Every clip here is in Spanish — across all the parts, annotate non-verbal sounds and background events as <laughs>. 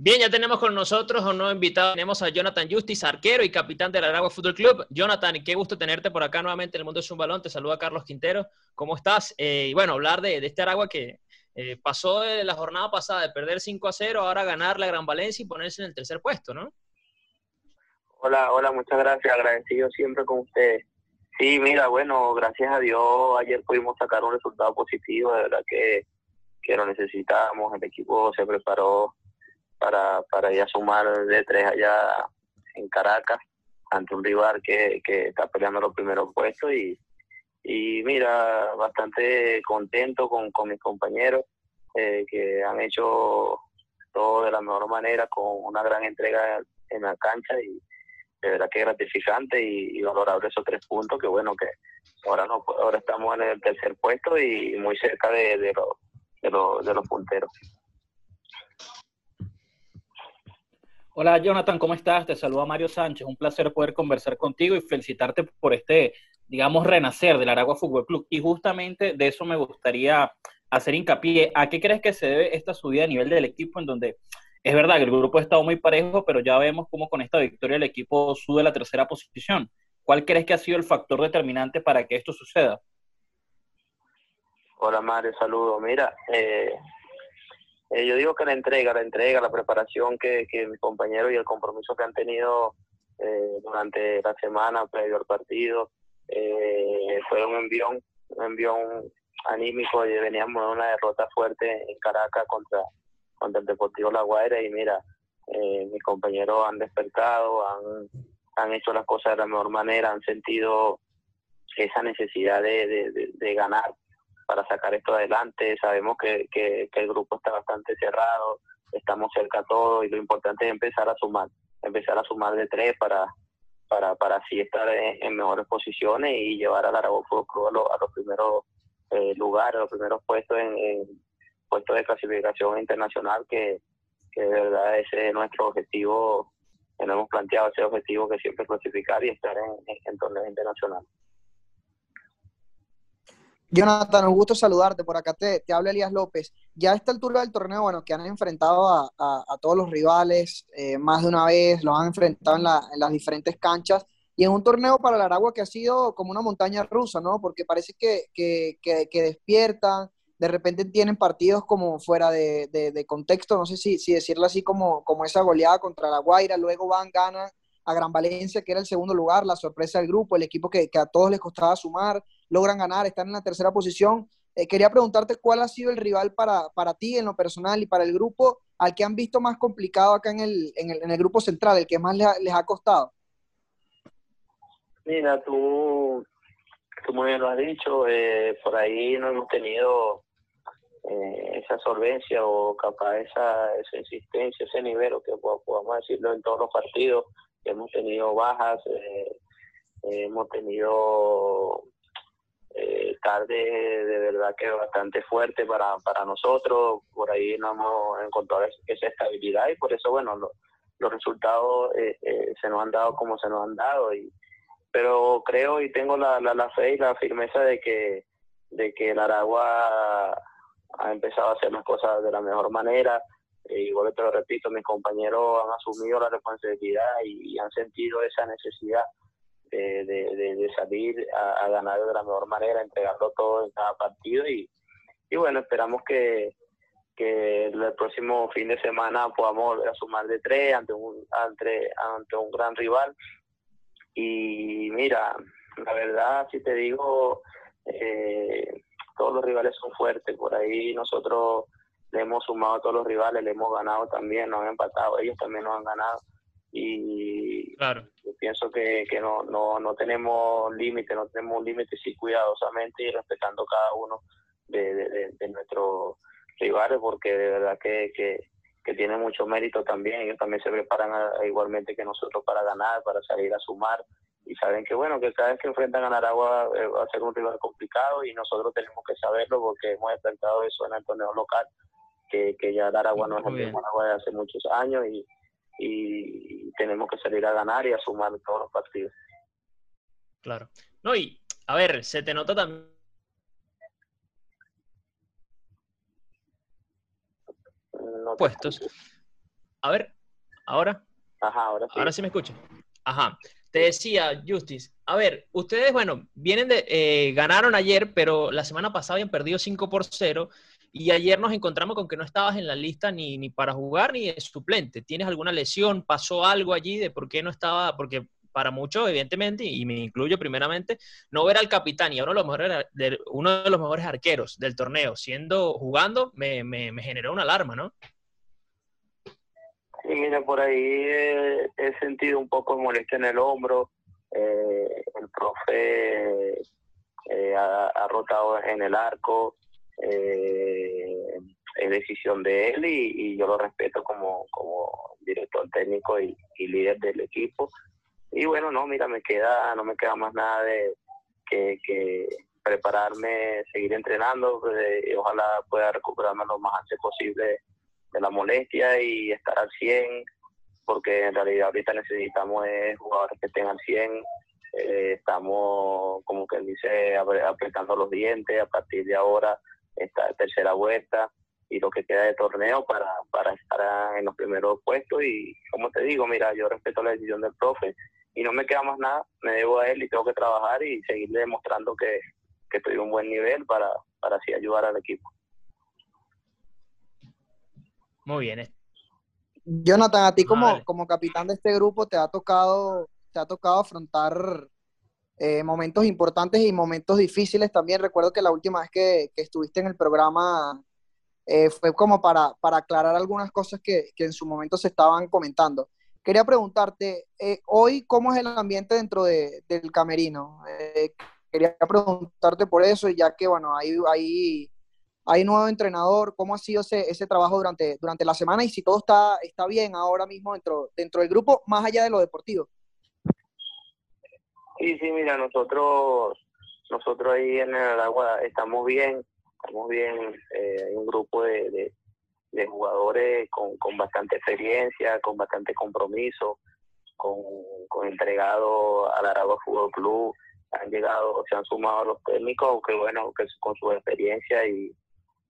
Bien, ya tenemos con nosotros a un nuevo invitado. Tenemos a Jonathan Justice, arquero y capitán del Aragua Fútbol Club. Jonathan, qué gusto tenerte por acá nuevamente en el mundo de un balón. Te saluda Carlos Quintero. ¿Cómo estás? Eh, y bueno, hablar de, este Aragua que eh, pasó de la jornada pasada de perder 5 a 0, ahora ganar la Gran Valencia y ponerse en el tercer puesto, ¿no? Hola, hola, muchas gracias. Agradecido siempre con ustedes. Sí, mira, bueno, gracias a Dios ayer pudimos sacar un resultado positivo. De verdad que, que lo necesitábamos. El equipo se preparó para, para ir a sumar de tres allá en Caracas ante un rival que, que está peleando los primeros puestos y, y mira, bastante contento con, con mis compañeros eh, que han hecho todo de la mejor manera con una gran entrega en la cancha y de verdad que gratificante y, valorable esos tres puntos que bueno que ahora no ahora estamos en el tercer puesto y muy cerca de, de, de, de los punteros. Hola Jonathan, ¿cómo estás? Te saluda Mario Sánchez. Un placer poder conversar contigo y felicitarte por este, digamos, renacer del Aragua Fútbol Club. Y justamente de eso me gustaría hacer hincapié. ¿A qué crees que se debe esta subida a nivel del equipo en donde es verdad que el grupo ha estado muy parejo, pero ya vemos cómo con esta victoria el equipo sube a la tercera posición? ¿Cuál crees que ha sido el factor determinante para que esto suceda? Hola Mario, saludo. Mira, eh, eh, yo digo que la entrega, la entrega, la preparación que, que mis compañeros y el compromiso que han tenido eh, durante la semana previo al partido eh, fue un envión, un envión anímico y veníamos de una derrota fuerte en Caracas contra, contra el Deportivo La Guaira y mira, mis compañeros han despertado, han, han hecho las cosas de la mejor manera, han sentido esa necesidad de, de ganar para sacar esto adelante. Sabemos que, que, el grupo está bastante cerrado, estamos cerca a todo y lo importante es empezar a sumar, empezar a sumar de tres para para, para así estar en, mejores posiciones y llevar al Aragón Club a, los, a los primeros eh, lugares, a los primeros puestos en, puestos de clasificación internacional, que, que de verdad ese es nuestro objetivo, que nos hemos planteado ese objetivo que siempre clasificar y estar en, en torneos internacionales. Jonathan, un gusto saludarte. Por acá te, te habla Elías López. Ya a esta altura del torneo, bueno, que han enfrentado a, todos los rivales eh, más de una vez, los han enfrentado en, la, en, las diferentes canchas y en un torneo para el Aragua que ha sido como una montaña rusa, ¿no? Porque parece que, que, despiertan, de repente tienen partidos como fuera de, contexto, no sé si, decirlo así, como, como esa goleada contra la Guaira, luego van, ganan a Gran Valencia, que era el segundo lugar, la sorpresa del grupo, el equipo que a todos les costaba sumar, logran ganar, están en la tercera posición. Eh, quería preguntarte cuál ha sido el rival para, para ti en lo personal y para el grupo al que han visto más complicado acá en el, en el, en el grupo central, el que más les ha, costado. Mira, tú, tú muy bien lo has dicho, eh, por ahí no hemos tenido eh, esa solvencia o capaz esa, esa insistencia, ese nivel, o que podamos decirlo en todos los partidos, hemos tenido bajas, hemos tenido eh, tarde de verdad que bastante fuerte para, para nosotros, por ahí no hemos encontrado esa estabilidad y por eso, bueno, los resultados eh, eh, se nos han dado como se nos han dado, y pero creo y tengo la, la, fe y la firmeza de que, de que el Aragua ha empezado a hacer las cosas de la mejor manera, y igual te lo repito, mis compañeros han asumido la responsabilidad y han sentido esa necesidad de, de, salir a, ganar de la mejor manera, entregarlo todo en cada partido y, y bueno, esperamos que, que el próximo fin de semana podamos volver a sumar de tres ante un, ante, ante un gran rival. Y mira, la verdad, si te digo, eh, todos los rivales son fuertes, por ahí nosotros le hemos sumado a todos los rivales, le hemos ganado también, nos han empatado, ellos también nos han ganado y claro. yo pienso que, que no, no, no tenemos límite, no tenemos un límite, sí cuidadosamente y respetando cada uno de, de, de, nuestros rivales, porque de verdad que, que, que, tiene mucho mérito también, ellos también se preparan igualmente que nosotros para ganar, para salir a sumar, y saben que bueno, que cada vez que enfrentan a Aragua eh, va a ser un rival complicado y nosotros tenemos que saberlo porque hemos enfrentado eso en el torneo local, que, que ya Aragua no es el mismo Aragua de hace muchos años y y tenemos que salir a ganar y a sumar todos los partidos. Claro. No, y a ver, se te nota también. puestos. A ver, ahora. Ajá, ahora sí. Ahora sí me escucha. Ajá. Te decía, Justice, a ver, ustedes, bueno, vienen de, eh, ganaron ayer, pero la semana pasada habían perdido 5 por 0 y ayer nos encontramos con que no estabas en la lista ni, ni para jugar ni de suplente. ¿Tienes alguna lesión? ¿Pasó algo allí de por qué no estaba? Porque para muchos, evidentemente, y me incluyo primeramente, no ver al capitán y uno de los mejores, uno de los mejores arqueros del torneo, siendo jugando, me, me, generó una alarma, ¿no? Sí, mira, por ahí he, he sentido un poco de molestia en el hombro. Eh, el profe eh, ha, ha, rotado en el arco. Eh, es decisión de él y, yo lo respeto como, director técnico y, líder del equipo. Y bueno, no, mira, me queda, no me queda más nada de que, prepararme, seguir entrenando, y ojalá pueda recuperarme lo más antes posible de la molestia y estar al 100, porque en realidad ahorita necesitamos jugadores que estén al 100. Eh, estamos, como que dice, apretando los dientes a partir de ahora, esta tercera vuelta y lo que queda de torneo para, para estar en los primeros puestos. Y como te digo, mira, yo respeto la decisión del profe y no me queda más nada, me debo a él y tengo que trabajar y seguir demostrando que, que estoy a un buen nivel para, para así ayudar al equipo. Muy bien. Jonathan, a ti como, vale. como capitán de este grupo te ha tocado, te ha tocado afrontar eh, momentos importantes y momentos difíciles también. Recuerdo que la última vez que, estuviste en el programa eh, fue como para, para, aclarar algunas cosas que, que, en su momento se estaban comentando. Quería preguntarte, eh, hoy, ¿cómo es el ambiente dentro de, del camerino? Eh, quería preguntarte por eso, ya que, bueno, hay, hay hay nuevo entrenador, ¿cómo ha sido ese, ese trabajo durante, durante la semana y si todo está, está bien ahora mismo dentro, dentro del grupo, más allá de lo deportivo? Sí, sí, mira, nosotros, nosotros ahí en el agua estamos bien, estamos bien, eh, hay un grupo de, de, jugadores con, con, bastante experiencia, con bastante compromiso, con, con entregado al Aragua Fútbol Club, han llegado, se han sumado los técnicos, que bueno, que con su experiencia y,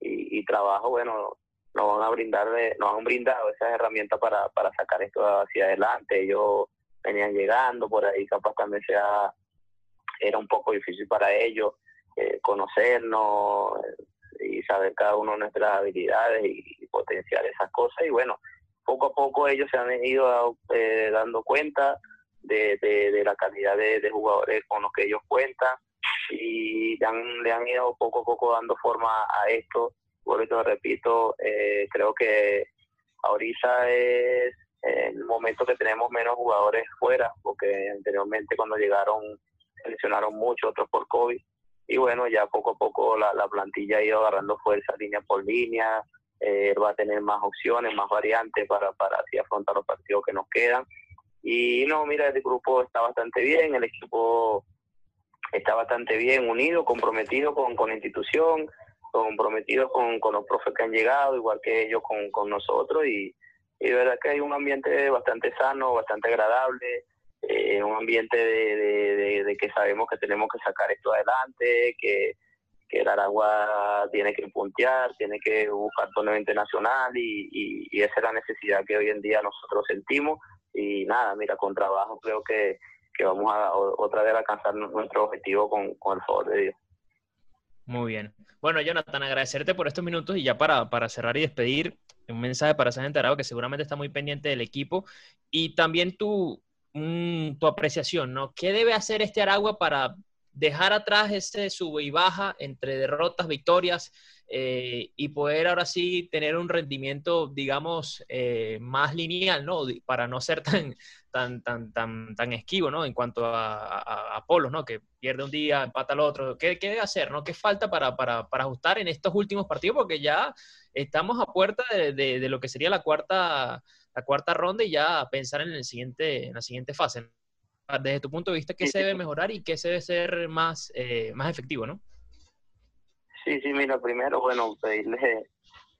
y, y trabajo, bueno, nos van a brindar, nos han brindado esas herramientas para, para sacar esto hacia adelante. Ellos venían llegando, por ahí capaz también sea, era un poco difícil para ellos eh, conocernos y saber cada uno nuestras habilidades y, potenciar esas cosas. Y bueno, poco a poco ellos se han ido eh, dando cuenta de, de, de, la calidad de, de jugadores con los que ellos cuentan y le han, le han ido poco a poco dando forma a esto. Por eso repito, eh, creo que ahorita es el momento que tenemos menos jugadores fuera, porque anteriormente cuando llegaron seleccionaron mucho, otros por COVID. Y bueno, ya poco a poco la, la plantilla ha ido agarrando fuerza línea por línea, eh, va a tener más opciones, más variantes para, para así afrontar los partidos que nos quedan. Y no, mira, el grupo está bastante bien, el equipo está bastante bien unido, comprometido con, con la institución, comprometido con, con los profes que han llegado, igual que ellos con, con nosotros, y, y de verdad que hay un ambiente bastante sano, bastante agradable, eh, un ambiente de, de, que sabemos que tenemos que sacar esto adelante, que, que el Aragua tiene que puntear, tiene que buscar torneo internacional y, y, y esa es la necesidad que hoy en día nosotros sentimos y nada, mira, con trabajo creo que que vamos a otra vez a alcanzar nuestro objetivo con, con el favor de Dios. Muy bien. Bueno, Jonathan, agradecerte por estos minutos y ya para, para cerrar y despedir, un mensaje para esa gente que seguramente está muy pendiente del equipo y también tu, tu apreciación, ¿no? ¿Qué debe hacer este Aragua para dejar atrás ese sube y baja entre derrotas, victorias eh, y poder ahora sí tener un rendimiento, digamos, eh, más lineal, ¿no? Para no ser <laughs> tan, tan, tan, tan, tan esquivo, ¿no? En cuanto a, a, a Polos, ¿no? Que pierde un día, empata al otro. ¿Qué, qué debe hacer, no? ¿Qué falta para, para, para, ajustar en estos últimos partidos? Porque ya estamos a puerta de, de, de, lo que sería la cuarta, la cuarta ronda y ya pensar en, el siguiente, en la siguiente fase. Desde tu punto de vista, ¿qué se debe mejorar y qué se debe ser más, eh, más efectivo, no? Sí, sí, mira, primero, bueno, pedirle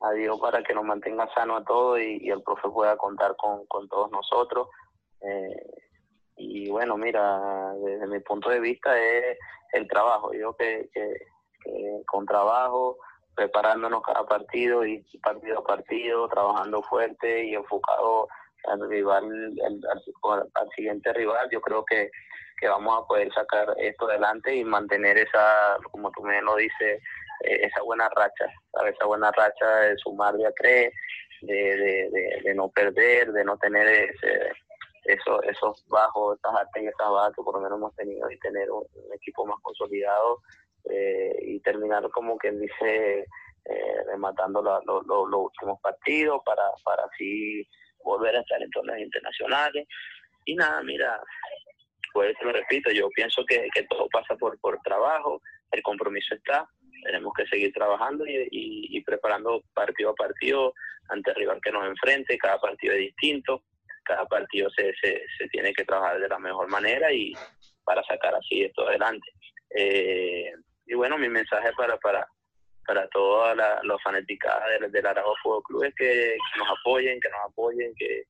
a Dios para que nos mantenga sano a todos y, el profe pueda contar con, con todos nosotros. Eh, y bueno, mira, desde mi punto de vista es el trabajo. Yo que, que, con trabajo, preparándonos cada partido y partido a partido, trabajando fuerte y enfocado al rival, al, siguiente rival. Yo creo que, que vamos a poder sacar esto adelante y mantener esa, como tú me lo dices, esa buena racha, esa buena racha de sumar de a tres, de, de, de, no perder, de no tener ese, eso, esos bajos, esas altas y esas bajas que por lo menos hemos tenido y tener un, equipo más consolidado eh, y terminar como quien dice eh, rematando los últimos partidos para, para así volver a estar en torneos internacionales. Y nada, mira, pues me repito, yo pienso que, que todo pasa por, por trabajo, el compromiso está, tenemos que seguir trabajando y, preparando partido a partido ante el rival que nos enfrente, cada partido es distinto, cada partido se, se, se tiene que trabajar de la mejor manera y para sacar así esto adelante. Eh, y bueno, mi mensaje para, para, para toda la, los fanaticadas del, del Aragua Fútbol Club es que, nos apoyen, que nos apoyen, que,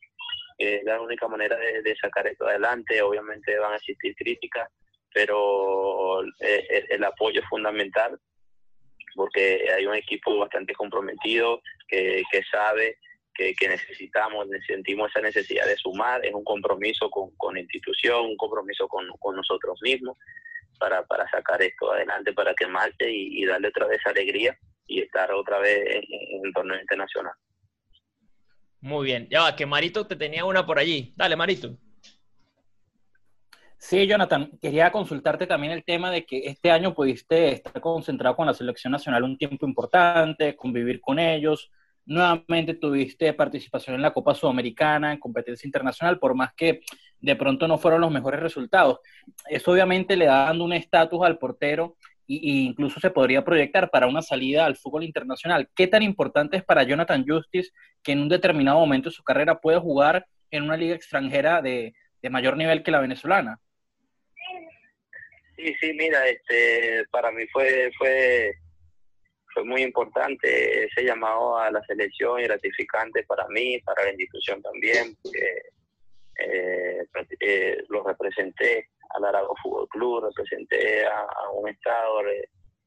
es la única manera de, sacar esto adelante. Obviamente van a existir críticas, pero el, el, apoyo es fundamental porque hay un equipo bastante comprometido que, que sabe que, que, necesitamos, sentimos esa necesidad de sumar, es un compromiso con, con la institución, un compromiso con, con nosotros mismos para, para sacar esto adelante, para que marche y, darle otra vez alegría y estar otra vez en, el torneo internacional. Muy bien, ya va, que Marito te tenía una por allí. Dale, Marito. Sí, Jonathan, quería consultarte también el tema de que este año pudiste estar concentrado con la selección nacional un tiempo importante, convivir con ellos. Nuevamente tuviste participación en la Copa Sudamericana, en competencia internacional, por más que de pronto no fueron los mejores resultados. Eso obviamente le da dando un estatus al portero e incluso se podría proyectar para una salida al fútbol internacional. ¿Qué tan importante es para Jonathan Justice que en un determinado momento de su carrera pueda jugar en una liga extranjera de, mayor nivel que la venezolana? Sí, sí, mira, este, para mí fue, fue, fue muy importante ese llamado a la selección y gratificante para mí, para la institución también, eh, eh, lo representé al Aragua Fútbol Club, representé a, un estado,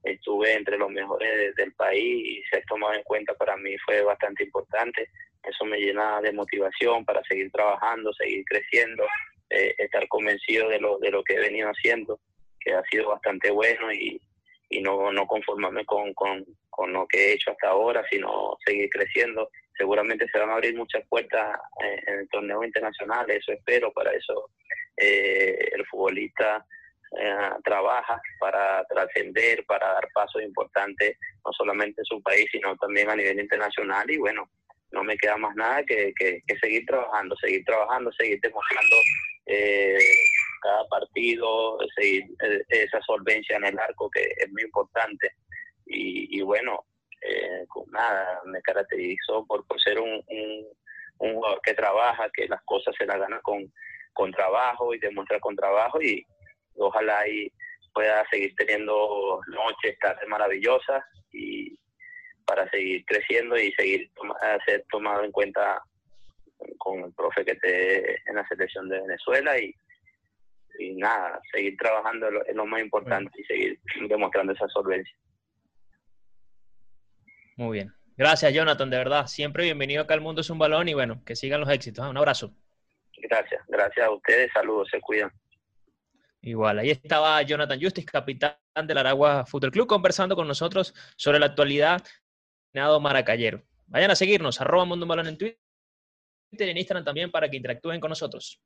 estuve entre los mejores del país y se ha tomado en cuenta para mí fue bastante importante. Eso me llena de motivación para seguir trabajando, seguir creciendo, eh, estar convencido de lo, de lo que he venido haciendo, que ha sido bastante bueno y, y no, no conformarme con, con, con lo que he hecho hasta ahora, sino seguir creciendo. Seguramente se van a abrir muchas puertas eh, en, el torneo internacional, eso espero, para eso eh, el futbolista eh, trabaja para trascender, para dar pasos importantes, no solamente en su país, sino también a nivel internacional. Y bueno, no me queda más nada que, que, seguir trabajando, seguir trabajando, seguir demostrando cada partido, seguir esa solvencia en el arco que es muy importante. Y, y bueno, eh, nada, me caracterizó por, por ser un, un, jugador que trabaja, que las cosas se las gana con, con trabajo y demuestra con trabajo y ojalá y pueda seguir teniendo noches, tardes maravillosas y para seguir creciendo y seguir ser tomado en cuenta con el profe que esté en la selección de Venezuela y, y nada, seguir trabajando es lo más importante y seguir demostrando esa solvencia. Muy bien. Gracias, Jonathan, de verdad. Siempre bienvenido acá al Mundo es un Balón y bueno, que sigan los éxitos. ¿eh? Un abrazo. Gracias, gracias a ustedes. Saludos, se cuidan. Igual, ahí estaba Jonathan Justice, capitán del Aragua Fútbol Club, conversando con nosotros sobre la actualidad Nado Maracayero. Vayan a seguirnos, arroba Mundo Balón en Twitter y en Instagram también para que interactúen con nosotros.